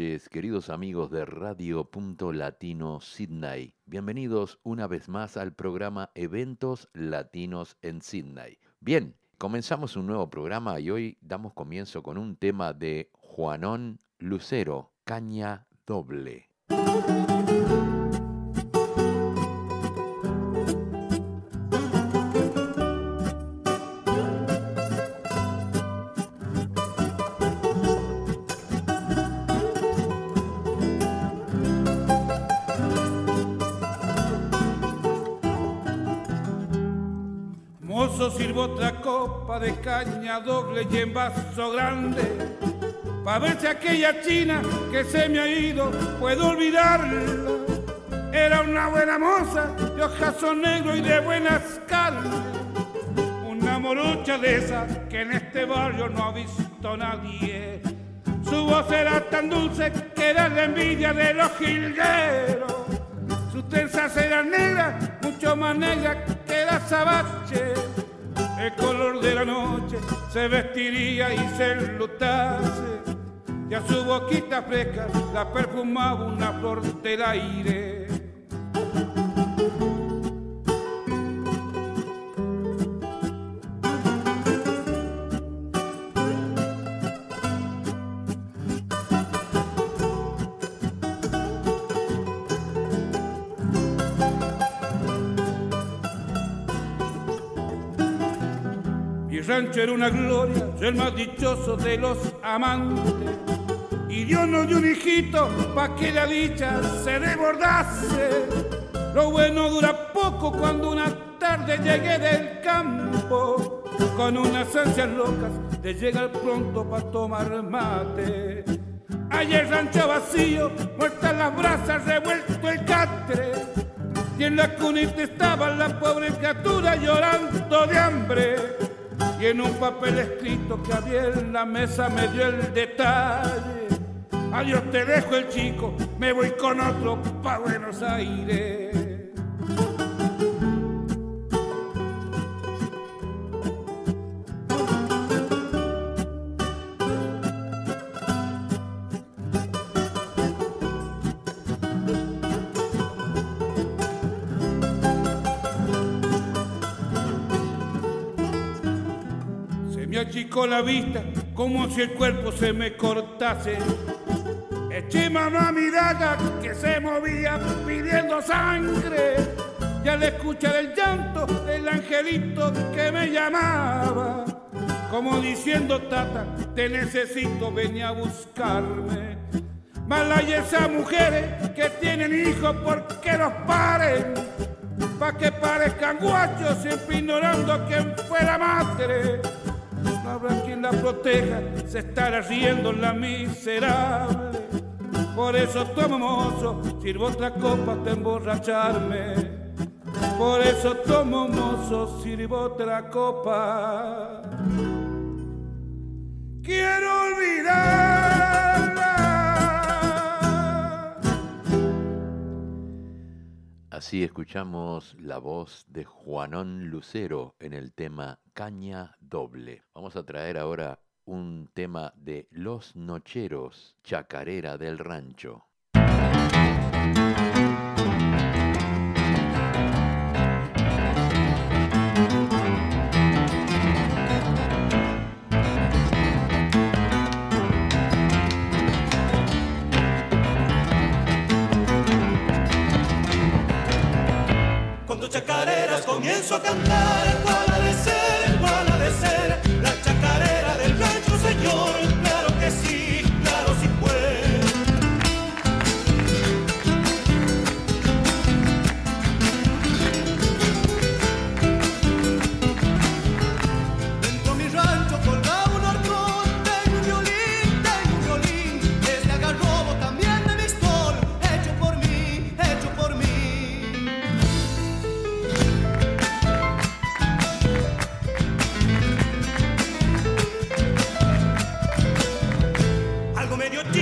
Queridos amigos de Radio Punto Latino Sydney. Bienvenidos una vez más al programa Eventos Latinos en Sydney. Bien, comenzamos un nuevo programa y hoy damos comienzo con un tema de Juanón Lucero, Caña Doble. Otra copa de caña doble y en vaso grande. Pa' ver si aquella china que se me ha ido puedo olvidarla. Era una buena moza de ojazo negro y de buenas carnes. Una morocha de esa que en este barrio no ha visto nadie. Su voz era tan dulce que era la envidia de los jilgueros. Sus trenzas eran negras, mucho más negras que la sabache el color de la noche se vestiría y se enlutase, y a su boquita fresca la perfumaba una flor del aire. Era una gloria, yo el más dichoso de los amantes. Y Dios nos dio un hijito pa' que la dicha se desbordase. Lo bueno dura poco cuando una tarde llegué del campo con unas ansias locas de llegar pronto pa' tomar mate. Ayer rancho vacío, muertas las brasas, revuelto el catre. Y en la cunita estaba la pobre criatura llorando de hambre y en un papel escrito que había en la mesa me dio el detalle. Adiós te dejo el chico, me voy con otro pa' Buenos Aires. La vista como si el cuerpo se me cortase. Eché mano a mi daga que se movía pidiendo sangre y al escuchar el llanto del angelito que me llamaba, como diciendo tata, te necesito, ven a buscarme. Mala hay esas mujeres que tienen hijos porque los paren, pa' que parezcan guachos siempre ignorando a quien fue la madre no habrá quien la proteja, se estará riendo la miserable. Por eso tomo mozo, sirvo otra copa hasta emborracharme. Por eso tomo mozo, sirvo otra copa. Quiero olvidarla. Así escuchamos la voz de Juanón Lucero en el tema Caña Doble. Vamos a traer ahora un tema de Los Nocheros, Chacarera del Rancho. Cuando chacareras comienzo a cantar,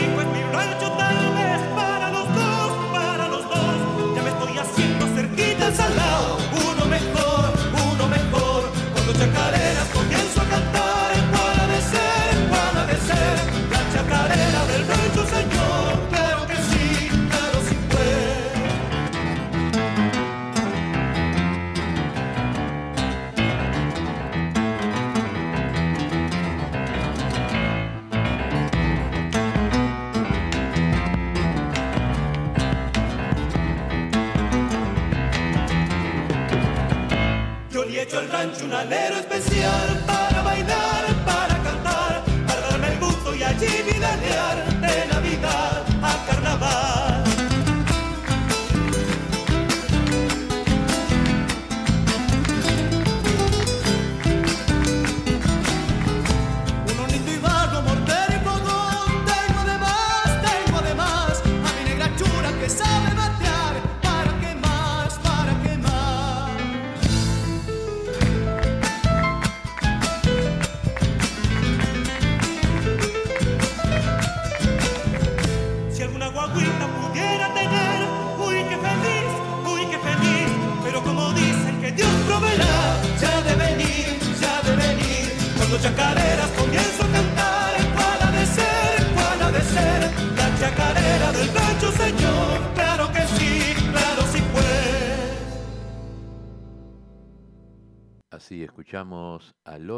medio chico es mi rancho,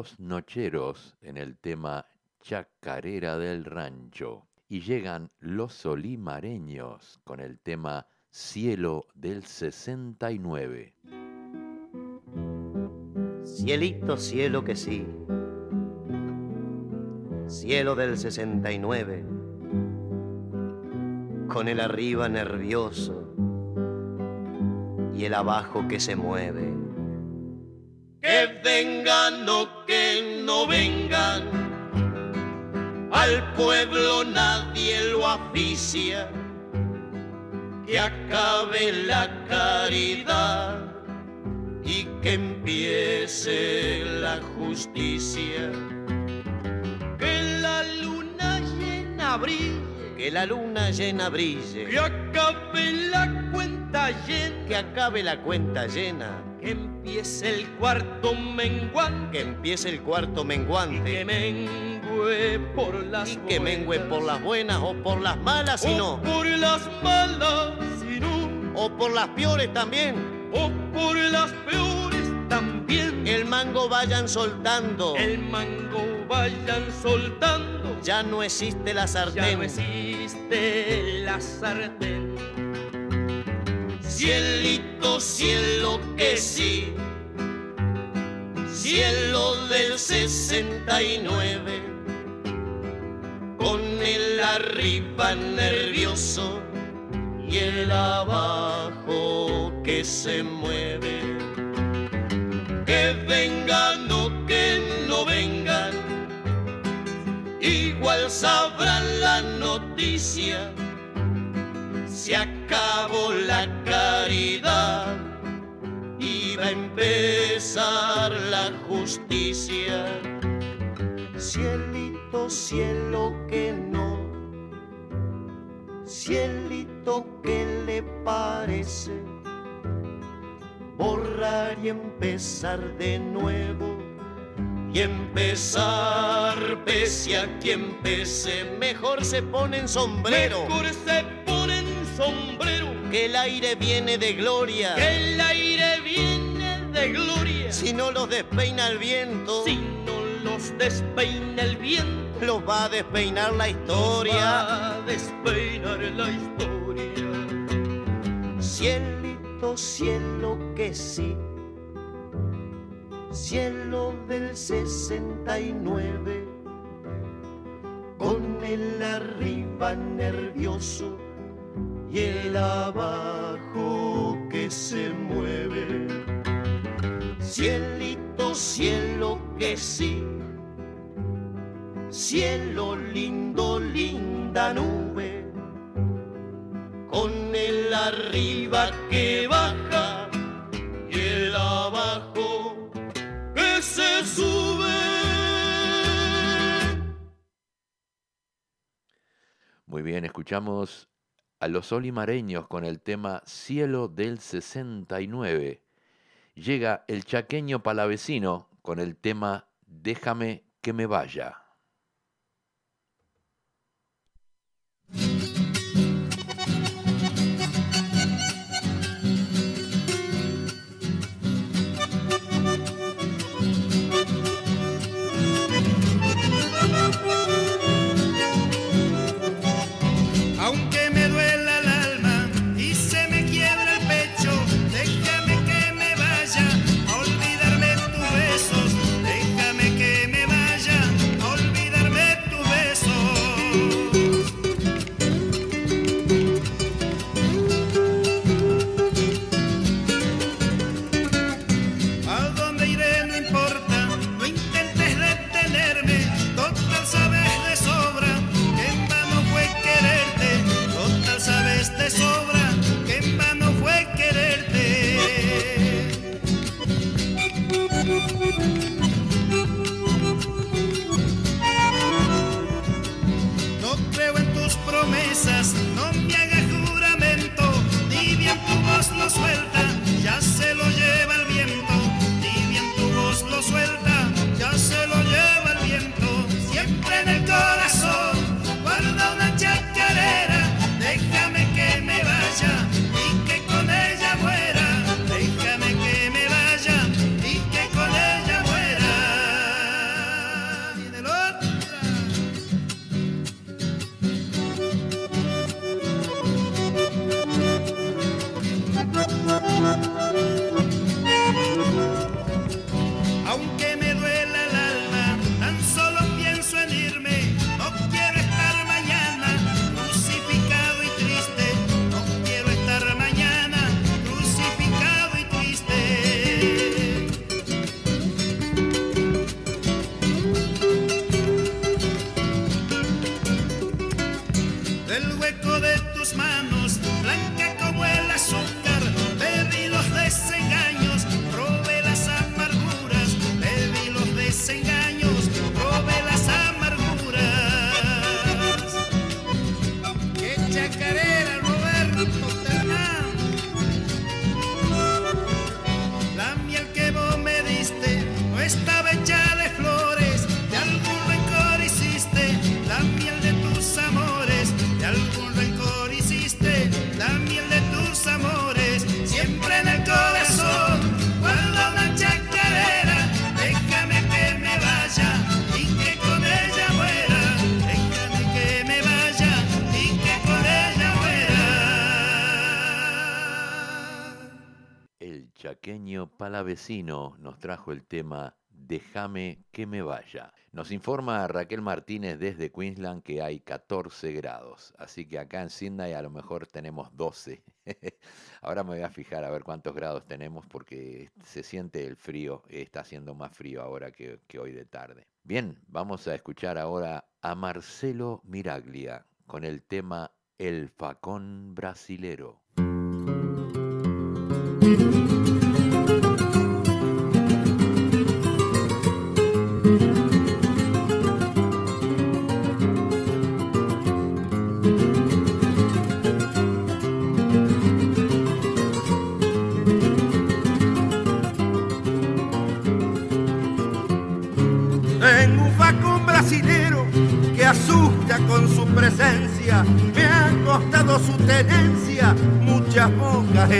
los Nocheros en el tema Chacarera del Rancho. Y llegan los Solimareños con el tema Cielo del 69. Cielito, cielo que sí. Cielo del 69. Con el arriba nervioso y el abajo que se mueve. Que vengan o que no vengan, al pueblo nadie lo aficia. Que acabe la caridad y que empiece la justicia. Que la luna llena brille, que la luna llena brille. Que acabe la cuenta llena, que acabe la cuenta llena. Que empiece el cuarto menguante, que empiece el cuarto menguante. que mengue por las y que mengue por las buenas o por las malas, si no. por las malas, si no. O por las peores también o por las peores también. El mango vayan soltando. El mango vayan soltando. Ya no existe la sartén. Ya no existe la sartén. Cielito, cielo que sí. Cielo del 69. Con el arriba nervioso y el abajo que se mueve. Que vengan o que no vengan, igual sabrán la noticia. Se acabó la caridad y va a empezar la justicia. Cielito, cielo que no Cielito, ¿qué le parece? Borrar y empezar de nuevo. Y empezar, pese a quien pese, mejor se ponen sombrero. Mejor sombrero. Que el aire viene de gloria. Que el aire viene de gloria. Si no los despeina el viento. Si no los despeina el viento los va a despeinar la historia. va a despeinar la historia. Cielito, cielo que sí. Cielo del 69. Con el arriba nervioso y el abajo que se mueve. Cielito, cielo que sí cielo lindo, linda nube, con el arriba que baja y el abajo que se sube. Muy bien, escuchamos a los olimareños con el tema Cielo del 69. Llega el chaqueño palavecino con el tema Déjame que me vaya. Palavecino nos trajo el tema Déjame que me vaya. Nos informa Raquel Martínez desde Queensland que hay 14 grados, así que acá en Sydney a lo mejor tenemos 12. Ahora me voy a fijar a ver cuántos grados tenemos porque se siente el frío, está haciendo más frío ahora que, que hoy de tarde. Bien, vamos a escuchar ahora a Marcelo Miraglia con el tema El facón brasilero.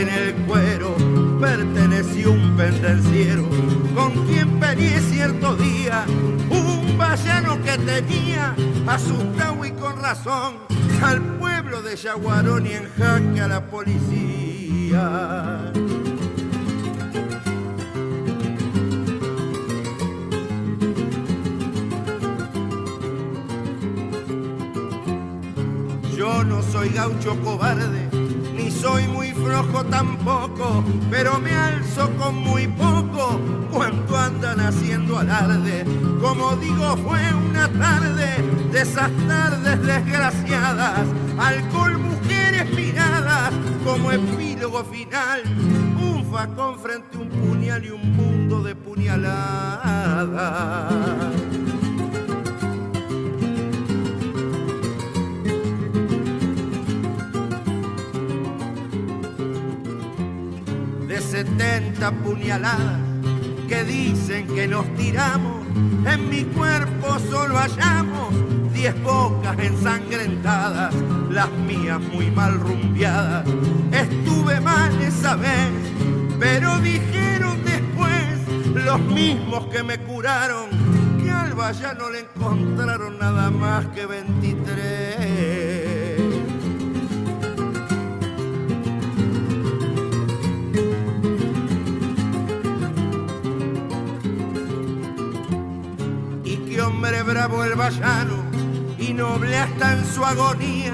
En el cuero. Perteneció un pendenciero con quien peleé cierto día. Un vallano que tenía, asustado y con razón, al pueblo de Yaguarón y en jaque a la policía. Yo no soy gaucho cobarde, soy muy flojo tampoco, pero me alzo con muy poco cuando andan haciendo alarde. Como digo, fue una tarde de esas tardes desgraciadas, alcohol, mujeres miradas, como epílogo final, un facón frente a un puñal y un mundo de puñaladas. 70 puñaladas que dicen que nos tiramos. En mi cuerpo solo hallamos 10 bocas ensangrentadas, las mías muy mal rumbeadas. Estuve mal esa vez, pero dijeron después los mismos que me curaron que al vallano le encontraron nada más que 23. Bravo el vallano y noble hasta en su agonía,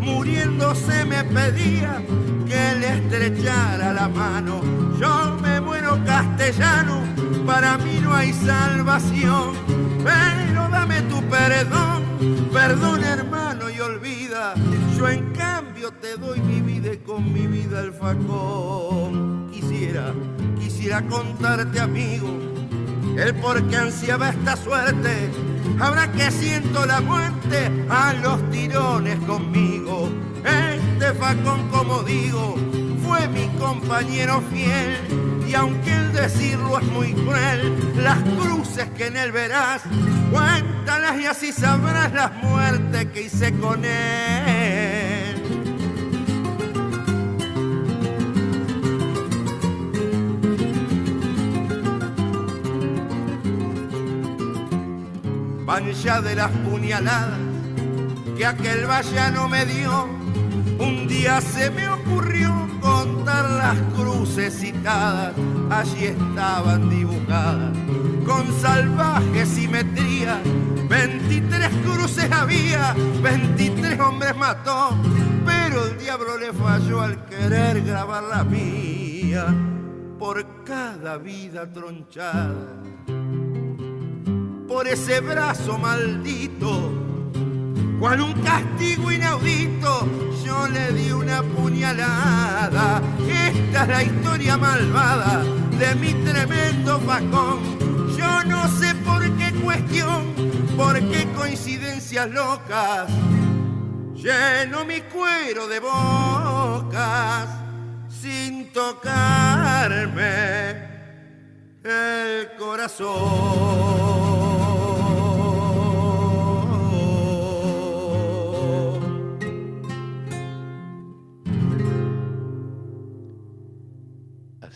muriéndose me pedía que le estrechara la mano. Yo me muero castellano, para mí no hay salvación, pero dame tu perdón, perdón hermano y olvida, yo en cambio te doy mi vida y con mi vida el facón. Quisiera, quisiera contarte amigo, el por qué ansiaba esta suerte. Ahora que siento la muerte a los tirones conmigo. Este facón, como digo, fue mi compañero fiel. Y aunque el decirlo es muy cruel, las cruces que en él verás, cuéntalas y así sabrás las muertes que hice con él. Pancha de las puñaladas que aquel vallano me dio, un día se me ocurrió contar las cruces citadas, allí estaban dibujadas con salvaje simetría. 23 cruces había, 23 hombres mató, pero el diablo le falló al querer grabar la mía por cada vida tronchada por ese brazo maldito. Cual un castigo inaudito, yo le di una puñalada. Esta es la historia malvada de mi tremendo facón. Yo no sé por qué cuestión, por qué coincidencias locas. Lleno mi cuero de bocas sin tocarme el corazón.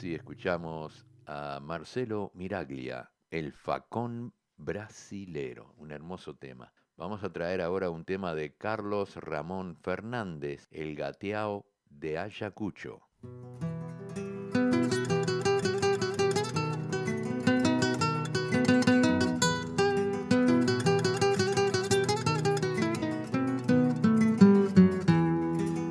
Así escuchamos a Marcelo Miraglia, el facón brasilero, un hermoso tema. Vamos a traer ahora un tema de Carlos Ramón Fernández, el gateao de Ayacucho.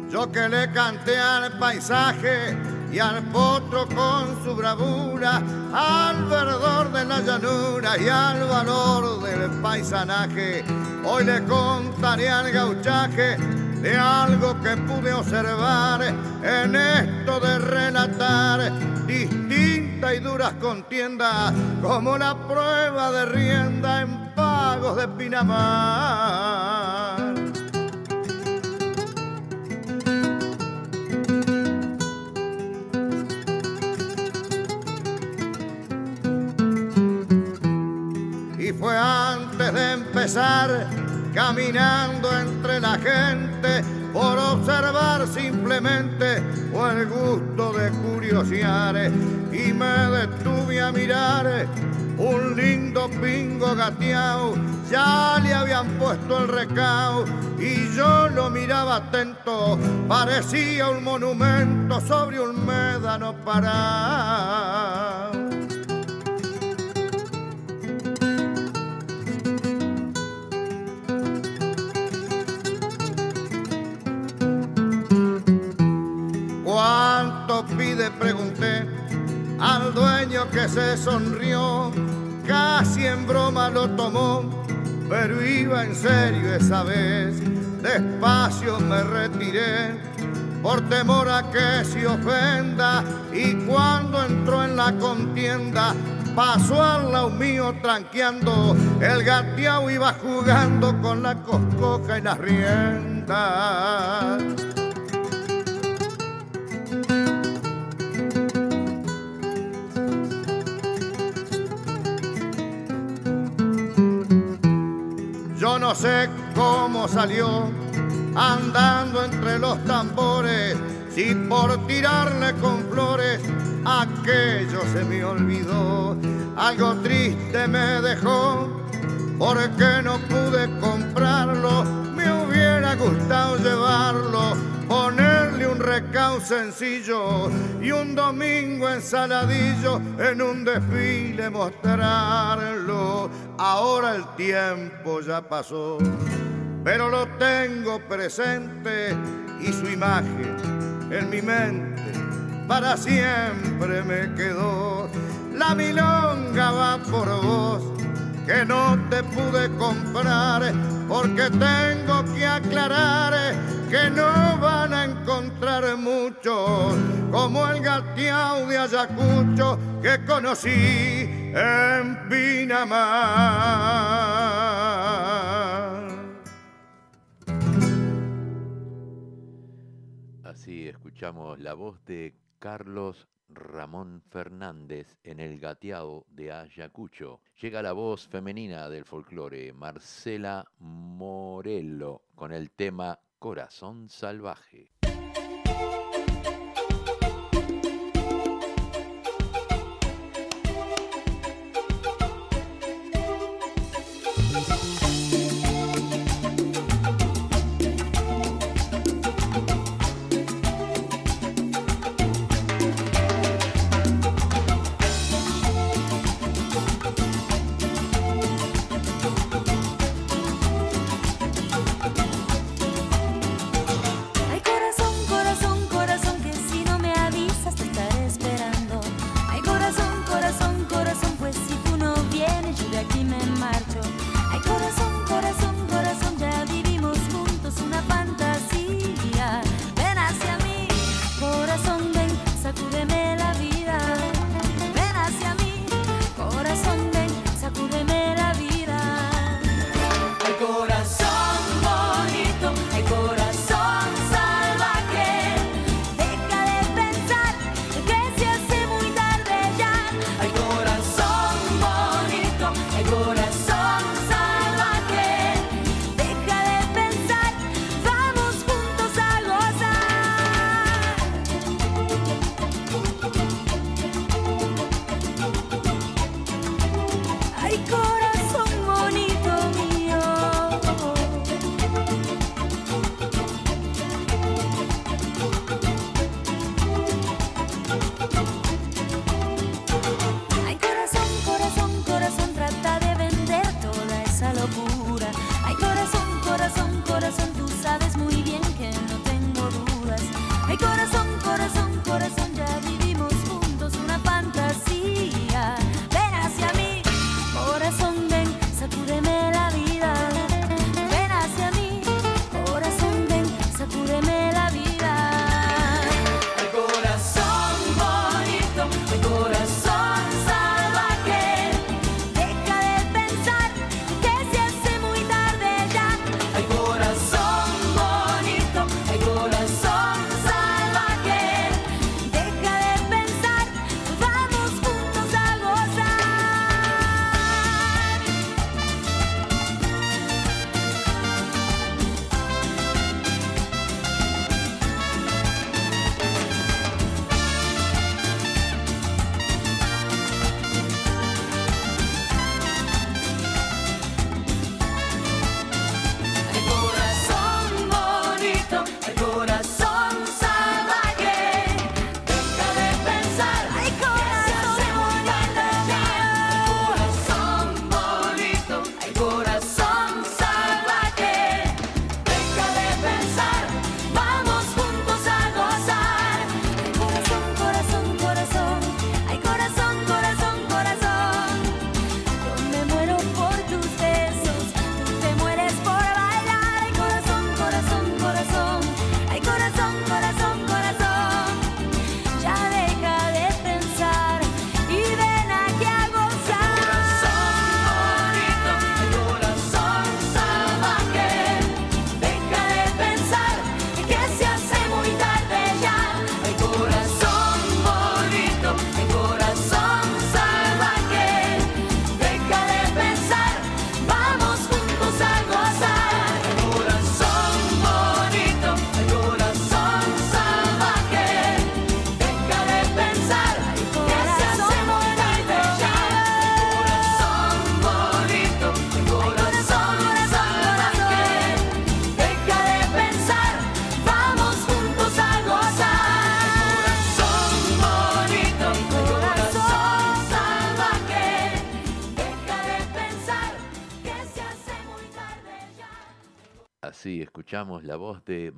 Yo que le canté al paisaje y al potro con su bravura, al verdor de la llanura y al valor del paisanaje. Hoy le contaré al gauchaje de algo que pude observar en esto de relatar distintas y duras contiendas, como la prueba de rienda en pagos de Pinamar. Caminando entre la gente por observar simplemente o el gusto de curiosear. Y me detuve a mirar un lindo pingo gateado. Ya le habían puesto el recao y yo lo miraba atento. Parecía un monumento sobre un médano parado dueño que se sonrió, casi en broma lo tomó, pero iba en serio esa vez. Despacio me retiré por temor a que se ofenda y cuando entró en la contienda pasó al lado mío tranqueando, el gateado iba jugando con la coscoja y las riendas. No sé cómo salió andando entre los tambores, si por tirarle con flores aquello se me olvidó. Algo triste me dejó porque no pude comprarlo. Me hubiera gustado llevarlo, recao sencillo y un domingo ensaladillo en un desfile mostrarlo. Ahora el tiempo ya pasó, pero lo tengo presente y su imagen en mi mente para siempre me quedó. La milonga va por vos, que no te pude comprar, porque tengo que aclarar que no van a encontrar muchos, como el gatiao de Ayacucho que conocí en Pinamar. Así escuchamos la voz de Carlos Ramón Fernández en El Gateado de Ayacucho. Llega la voz femenina del folclore, Marcela Morello, con el tema Corazón Salvaje.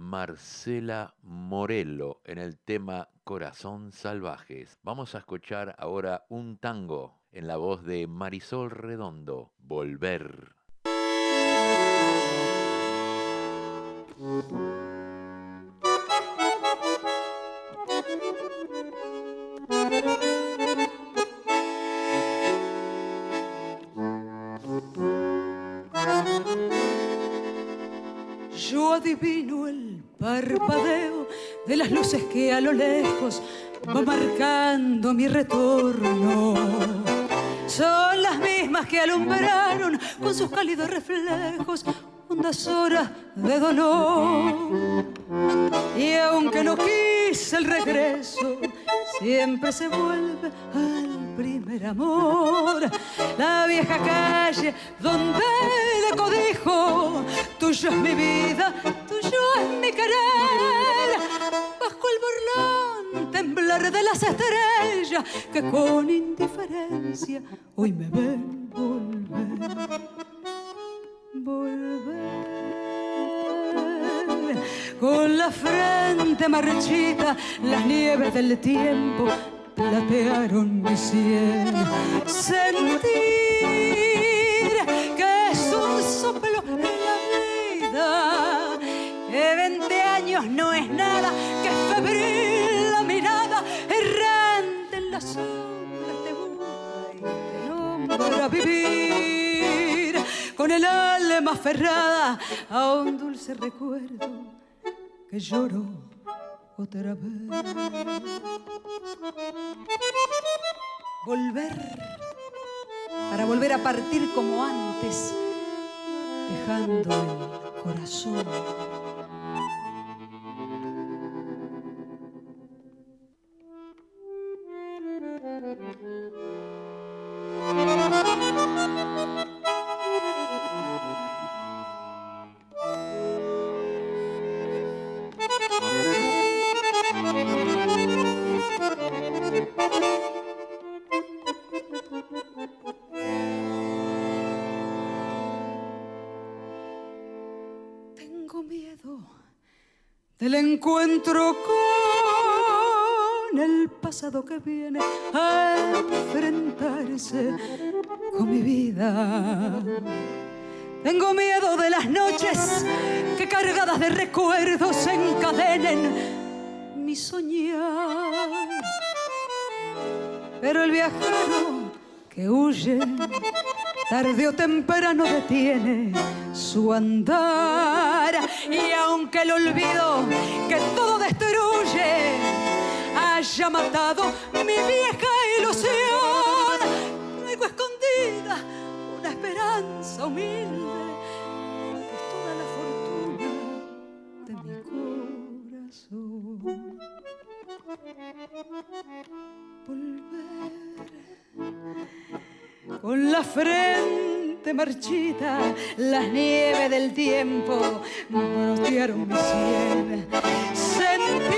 Marcela Morello en el tema Corazón Salvajes. Vamos a escuchar ahora un tango en la voz de Marisol Redondo, Volver. adivino el parpadeo de las luces que a lo lejos va marcando mi retorno. Son las mismas que alumbraron con sus cálidos reflejos hondas horas de dolor. Y aunque no quise el regreso, siempre se vuelve al amor. La vieja calle donde le codijo, tuyo es mi vida, tuyo es mi querer. Bajo el burlón temblar de las estrellas que con indiferencia hoy me ven volver volver. Con la frente marchita, las nieves del tiempo platearon mi sien. Sentir que es un soplo en la vida, que 20 años no es nada, que febril la mirada, errante en las sombras de busca y te nombra vivir con el alma aferrada a un dulce recuerdo que lloro otra vez. Volver, para volver a partir como antes, dejando el corazón. Del encuentro con el pasado que viene a enfrentarse con mi vida. Tengo miedo de las noches que cargadas de recuerdos encadenen mi soñar. Pero el viajero que huye tarde o temprano detiene su andar. Y aunque el olvido que todo destruye haya matado mi vieja ilusión, traigo escondida una esperanza humilde que es toda la fortuna de mi corazón. Volver con la frente marchita, las nieves del tiempo brotearon mi sien. Sentir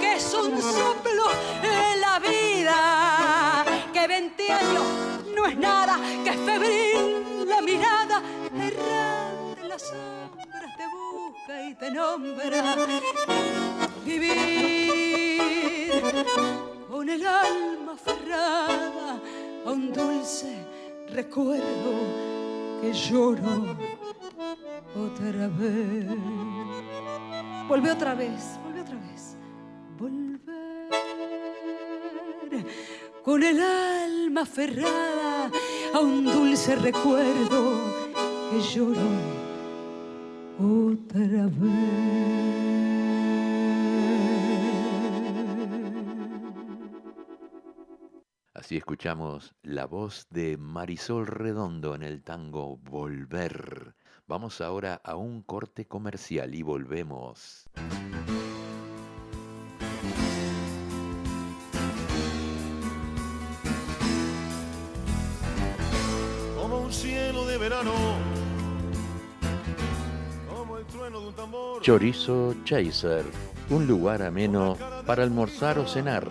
que es un soplo en la vida, que 20 años no es nada, que es febril la mirada, errante las sombras te busca y te nombra. Vivir con el alma aferrada a un dulce recuerdo que lloro otra vez. Volvé otra vez, volvé otra vez. Volver con el alma aferrada a un dulce recuerdo que lloro otra vez. Así escuchamos la voz de Marisol Redondo en el tango Volver. Vamos ahora a un corte comercial y volvemos. como un cielo de verano, como el trueno de un tambor. Chorizo Chaser, un lugar ameno para almorzar o cenar,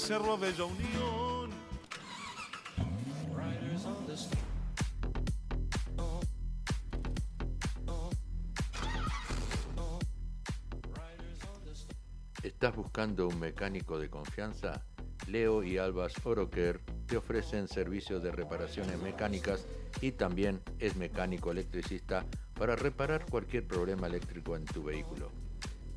Cerro Bella Unión. ¿Estás buscando un mecánico de confianza? Leo y Albas Oroker te ofrecen servicios de reparaciones mecánicas y también es mecánico electricista para reparar cualquier problema eléctrico en tu vehículo.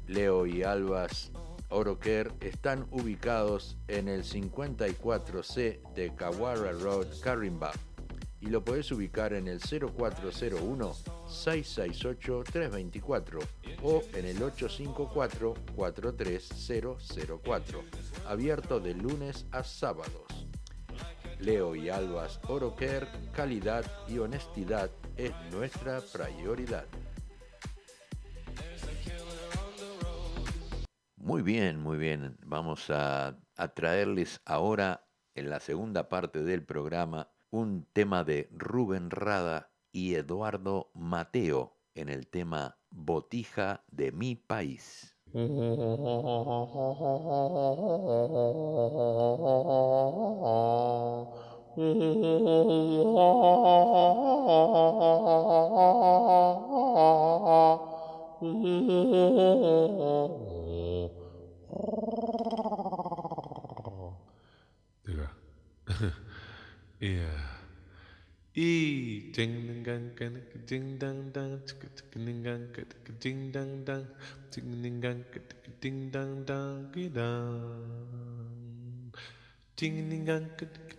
Leo y Albas Oroker están ubicados en el 54C de Kawara Road, Carimba y lo puedes ubicar en el 0401-668-324 o en el 854-43004, abierto de lunes a sábados. Leo y Albas Oroker, calidad y honestidad es nuestra prioridad. Muy bien, muy bien. Vamos a, traerles ahora en la segunda parte del programa un tema de Rubén Rada y Eduardo Mateo en el tema Botija de mi país. 对吧？yeah. E ding ding gang gang ding dang dang tick ding gang tick ding dang dang tick ding gang tick ding dang dang dang ding ding gang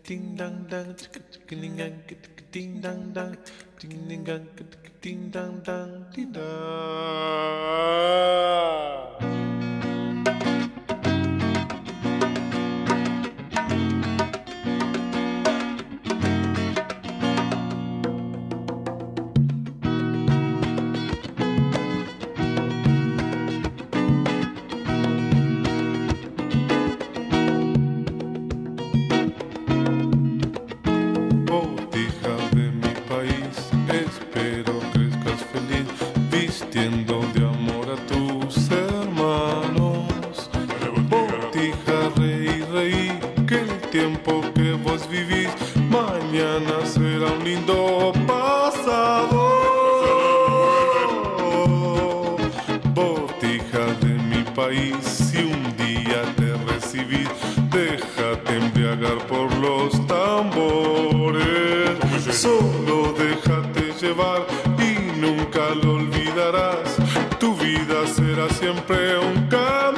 ding dang dang tick ding gang tick ding dang ding ding ding dang dang ding dang déjate embriagar por los tambores. Solo déjate llevar y nunca lo olvidarás. Tu vida será siempre un candombe.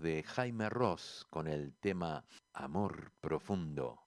de Jaime Ross con el tema Amor Profundo.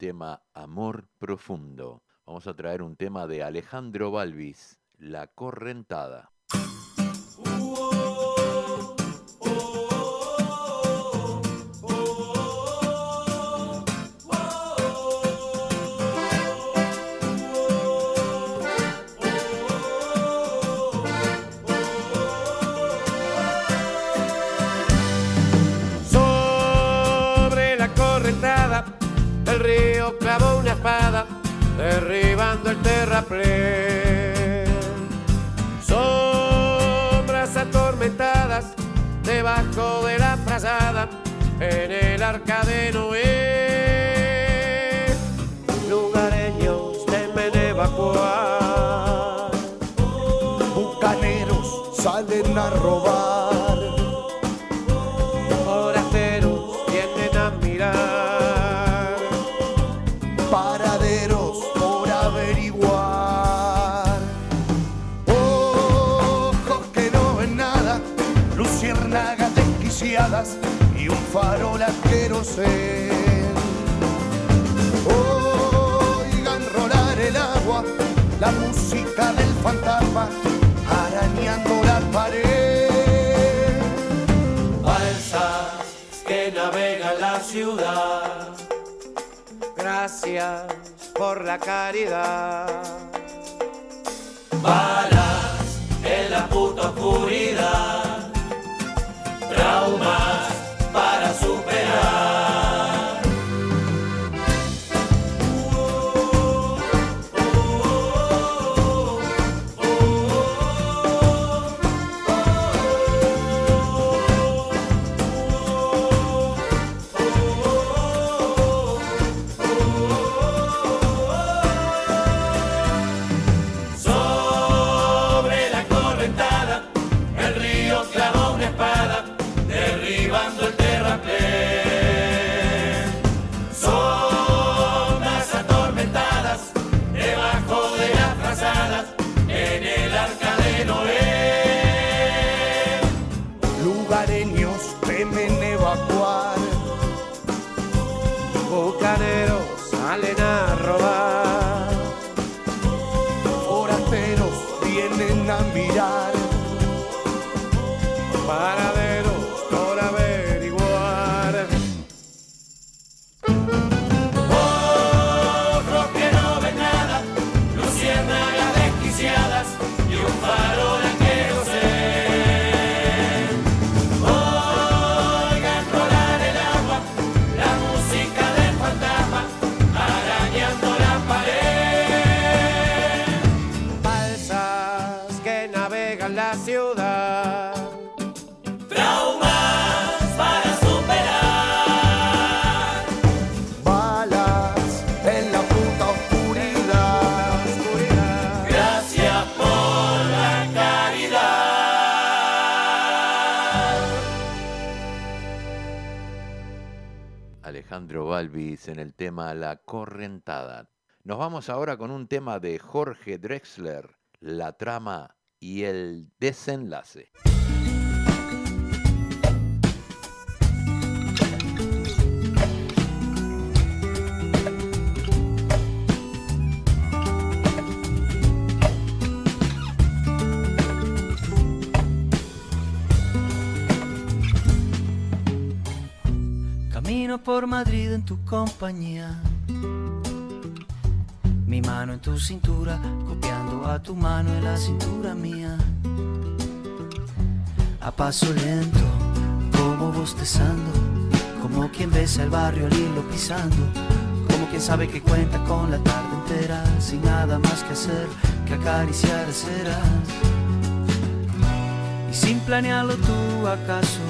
tema Amor Profundo. Vamos a traer un tema de Alejandro Balvis, La Correntada. Clavó una espada, derribando el terraplén. Sombras atormentadas debajo de la frazada en el arca de Noé. Lugareños temen evacuar. Bucaneros salen a robar. Oigan rolar el agua, la música del fantasma arañando la pared. Balsas que navegan la ciudad. Gracias por la caridad. Balas en la puta oscuridad. Traumas para superar. Alejandro Balvis en el tema La Correntada. Nos vamos ahora con un tema de Jorge Drexler, La trama y el desenlace. Por Madrid en tu compañía. Mi mano en tu cintura, copiando a tu mano en la cintura mía. A paso lento, como bostezando, como quien besa el barrio al hilo pisando, como quien sabe que cuenta con la tarde entera, sin nada más que hacer que acariciar ceras. Y sin planearlo tú acaso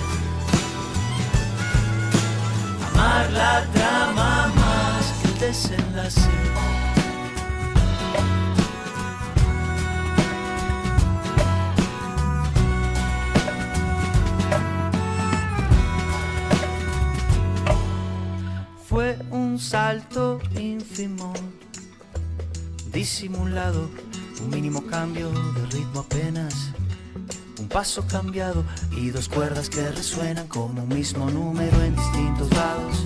la trama más que el desenlace. Fue un salto ínfimo, disimulado, un mínimo cambio de ritmo apenas. Un paso cambiado y dos cuerdas que resuenan como un mismo número en distintos lados.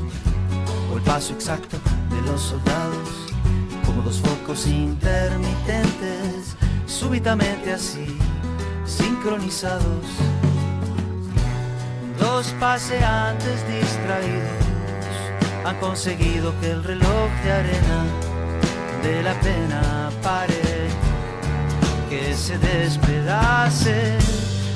O el paso exacto de los soldados, como dos focos intermitentes, súbitamente así, sincronizados. Dos paseantes distraídos han conseguido que el reloj de arena de la pena pare, que se despedace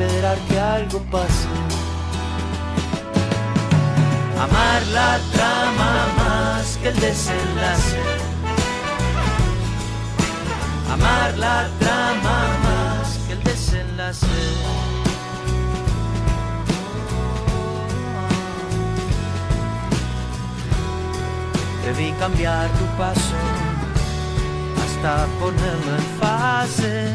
esperar que algo pase. Amar la trama más que el desenlace. Amar la trama más que el desenlace. Debí cambiar tu paso hasta ponerlo en fase,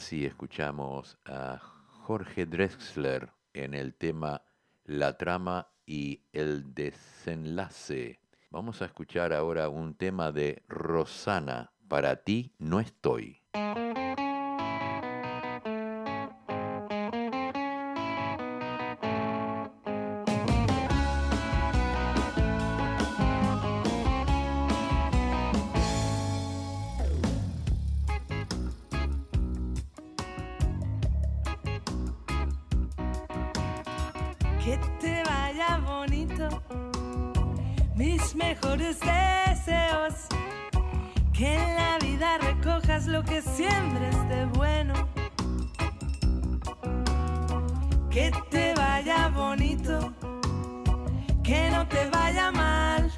Así escuchamos a Jorge Drexler en el tema La trama y el desenlace. Vamos a escuchar ahora un tema de Rosana, Para ti no estoy. Que te vaya bonito, mis mejores deseos. Que en la vida recojas lo que siembres de bueno. Que te vaya bonito, que no te vaya mal.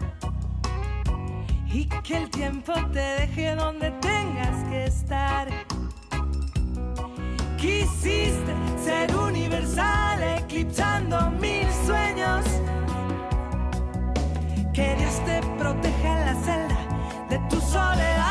Y que el tiempo te deje donde tengas que estar. Quisiste ser universal, eclipsando mil sueños. Que Dios te proteja en la celda de tu soledad.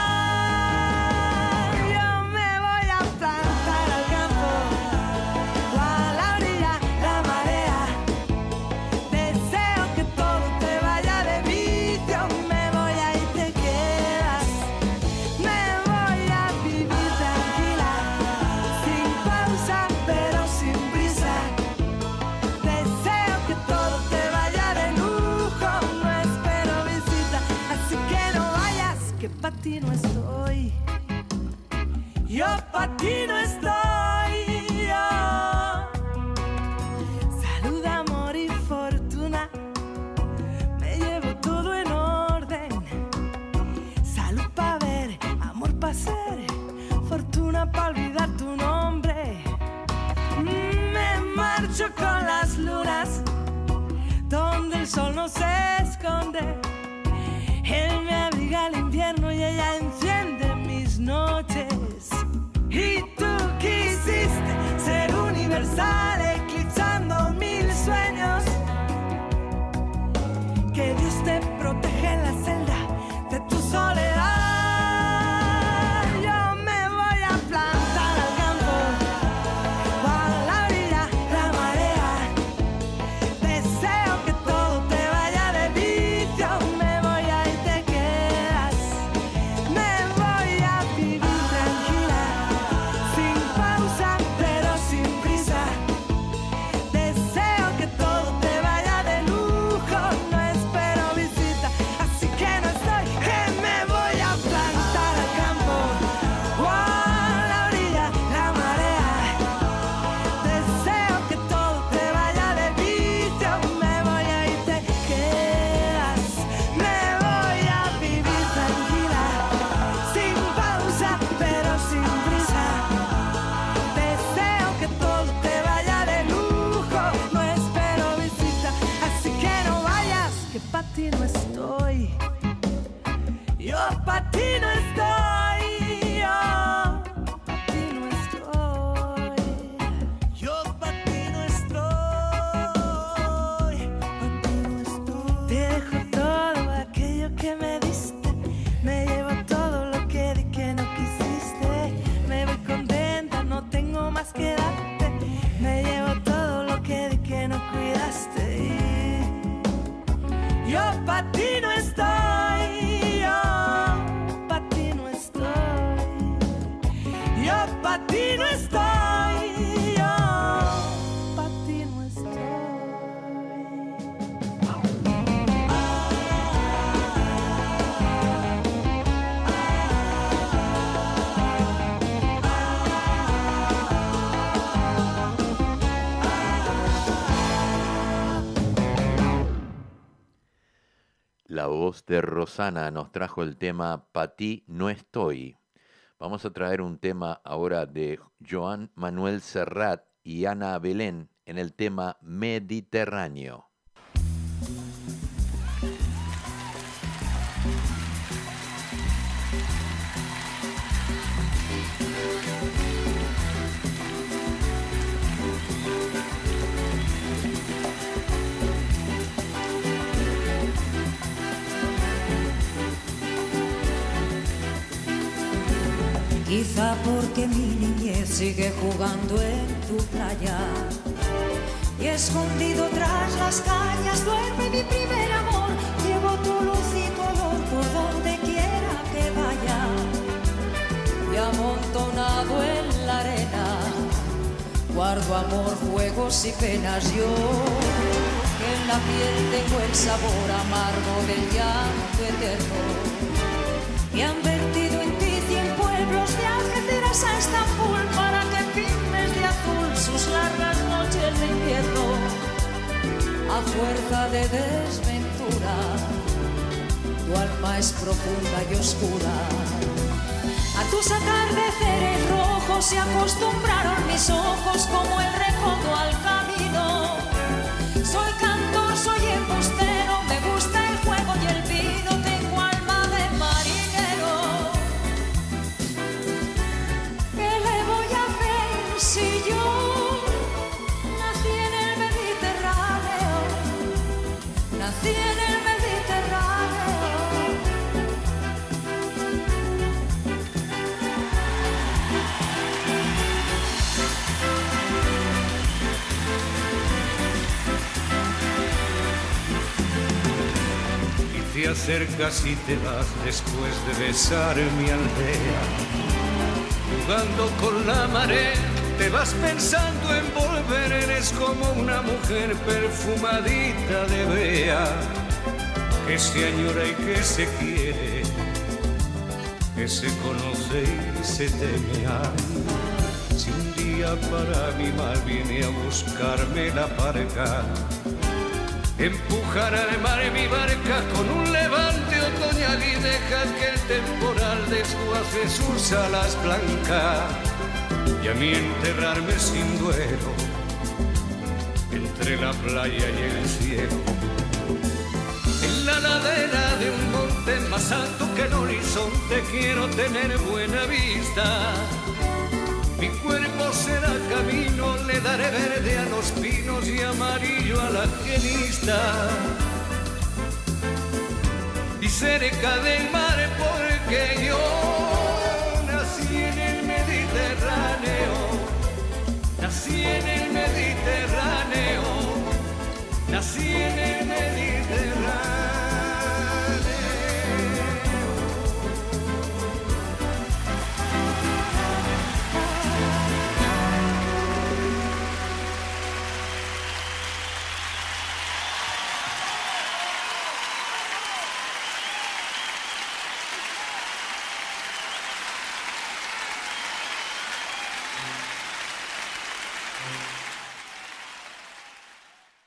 La voz de Rosana nos trajo el tema Pa' ti no estoy. Vamos a traer un tema ahora de Joan Manuel Serrat y Ana Belén en el tema Mediterráneo. Quizá porque mi niñez sigue jugando en tu playa y escondido tras las cañas duerme mi primer amor. Llevo tu luz y tu olor por donde quiera que vaya y amontonado en la arena guardo amor, juegos y penas yo. En la piel tengo el sabor amargo del llanto eterno y han vertido pueblos de Algeciras a Estambul para que pintes de azul sus largas noches de invierno. A fuerza de desventura tu alma es profunda y oscura. A tus atardeceres rojos se acostumbraron mis ojos como el recodo al camino. Soy cantor, soy embustero Nací en el Mediterráneo. te acercas y te vas después de besar mi aldea. Jugando con la marea, te vas pensando en eres como una mujer perfumadita de bea, que se añora y que se quiere, que se conoce y se teme. Si un día para mi mal viene a buscarme la parca, Empujar al mar mi barca con un levante otoñal y dejar que el temporal desguace sus alas blancas y a mí enterrarme sin duelo entre la playa y el cielo. En la ladera de un monte más alto que el horizonte quiero tener buena vista. Mi cuerpo será camino, le daré verde a los pinos y amarillo a la genista. Y cerca del mar porque yo nací en el Mediterráneo, nací en el Mediterráneo, nací en el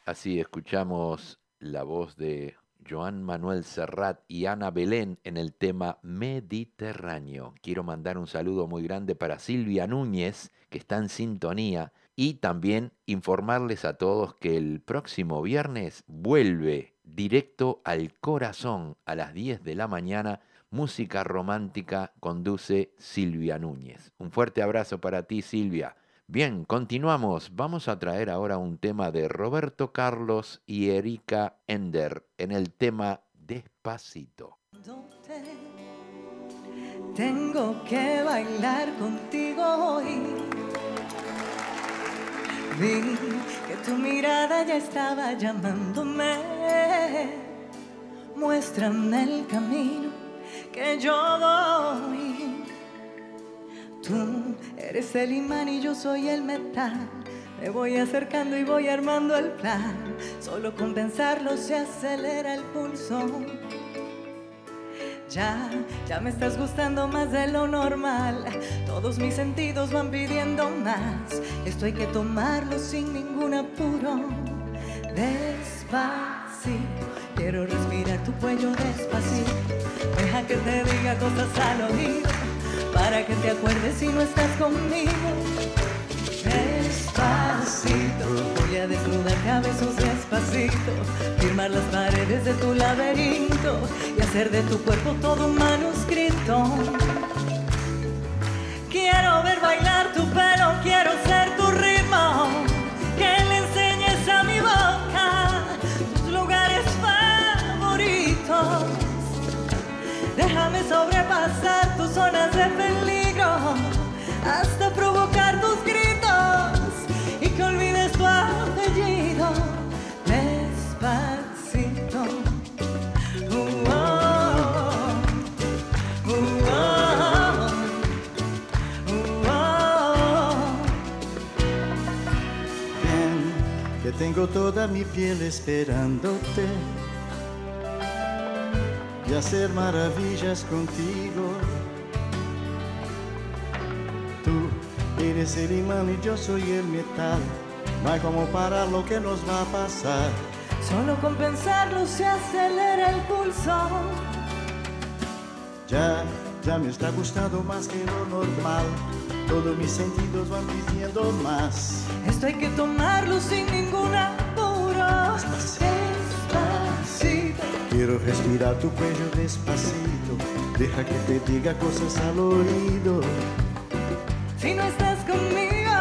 Así escuchamos la voz de Joan Manuel Serrat y Ana Belén en el tema Mediterráneo. Quiero mandar un saludo muy grande para Silvia Núñez, que está en sintonía, y también informarles a todos que el próximo viernes vuelve directo al corazón a las 10 de la mañana. Música romántica conduce Silvia Núñez. Un fuerte abrazo para ti, Silvia. Bien, continuamos. Vamos a traer ahora un tema de Roberto Carlos y Erika Ender en el tema Despacito. Tengo que bailar contigo hoy. Vi que tu mirada ya estaba llamándome. Muéstrame el camino que yo voy. Tú eres el imán y yo soy el metal. Me voy acercando y voy armando el plan. Solo con pensarlo se acelera el pulso. Ya, ya me estás gustando más de lo normal. Todos mis sentidos van pidiendo más. Esto hay que tomarlo sin ningún apuro. Despacito, quiero respirar tu cuello despacito. Deja que te diga cosas al oído. Para que te acuerdes si no estás conmigo. Despacito, voy a desnudarte a besos despacito, firmar las paredes de tu laberinto y hacer de tu cuerpo todo un manuscrito. Quiero ver bailar tu pelo, quiero ser tu ritmo, que le enseñes a mi boca tus lugares favoritos. Déjame sobrepasar tus zonas de peligro tengo toda mi piel esperándote y hacer maravillas contigo. Tú eres el imán y yo soy el metal. No hay como parar lo que nos va a pasar. Solo con pensarlo se acelera el pulso. Ya, ya me está gustando más que lo normal. Todos mis sentidos van pidiendo más. Esto hay que tomarlo sin ningún apuro. Despacito. Quiero respirar tu cuello despacito. Deja que te diga cosas al oído. Si no estás conmigo,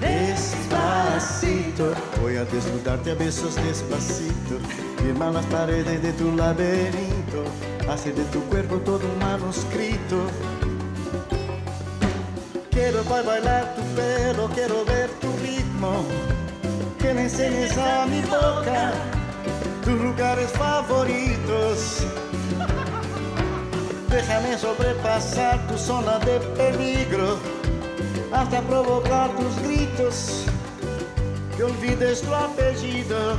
Despacito. Voy a desnudarte a besos despacito. Firma las paredes de tu laberinto. Hace de tu cuerpo todo un manuscrito. Quiero ba- bailar tu pelo, quiero ver tu ritmo. Que me enseñes a mi boca tus lugares favoritos. Déjame sobrepasar tu zona de peligro hasta provocar tus gritos. Que olvides tu apellido.